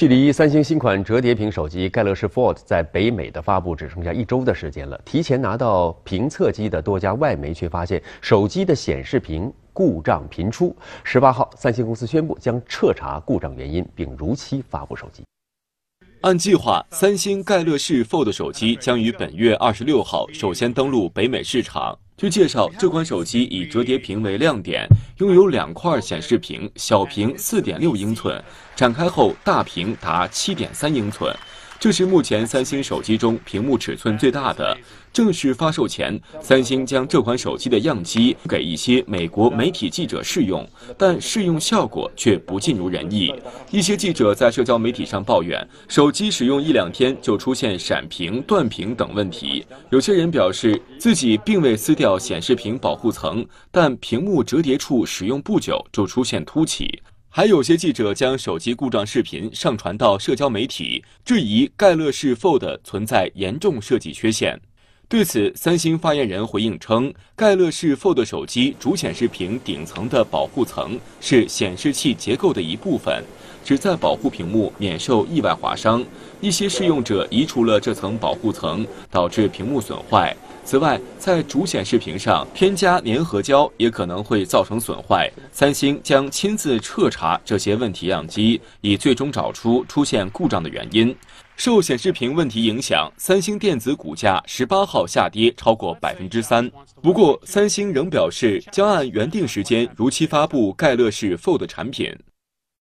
距离三星新款折叠屏手机盖乐世 Ford 在北美的发布只剩下一周的时间了。提前拿到评测机的多家外媒却发现手机的显示屏故障频出。十八号，三星公司宣布将彻查故障原因，并如期发布手机。按计划，三星盖乐世 Fold 手机将于本月二十六号首先登陆北美市场。据介绍，这款手机以折叠屏为亮点，拥有两块显示屏，小屏四点六英寸，展开后大屏达七点三英寸。这是目前三星手机中屏幕尺寸最大的。正式发售前，三星将这款手机的样机给一些美国媒体记者试用，但试用效果却不尽如人意。一些记者在社交媒体上抱怨，手机使用一两天就出现闪屏、断屏等问题。有些人表示自己并未撕掉显示屏保护层，但屏幕折叠处使用不久就出现凸起。还有些记者将手机故障视频上传到社交媒体，质疑盖乐世 Fold 存在严重设计缺陷。对此，三星发言人回应称，盖乐世 Fold 手机主显示屏顶层的保护层是显示器结构的一部分，旨在保护屏幕免受意外划伤。一些试用者移除了这层保护层，导致屏幕损坏。此外，在主显示屏上添加粘合胶也可能会造成损坏。三星将亲自彻查这些问题样机，以最终找出出现故障的原因。受显示屏问题影响，三星电子股价十八号下跌超过百分之三。不过，三星仍表示将按原定时间如期发布盖乐世 Fold 产品。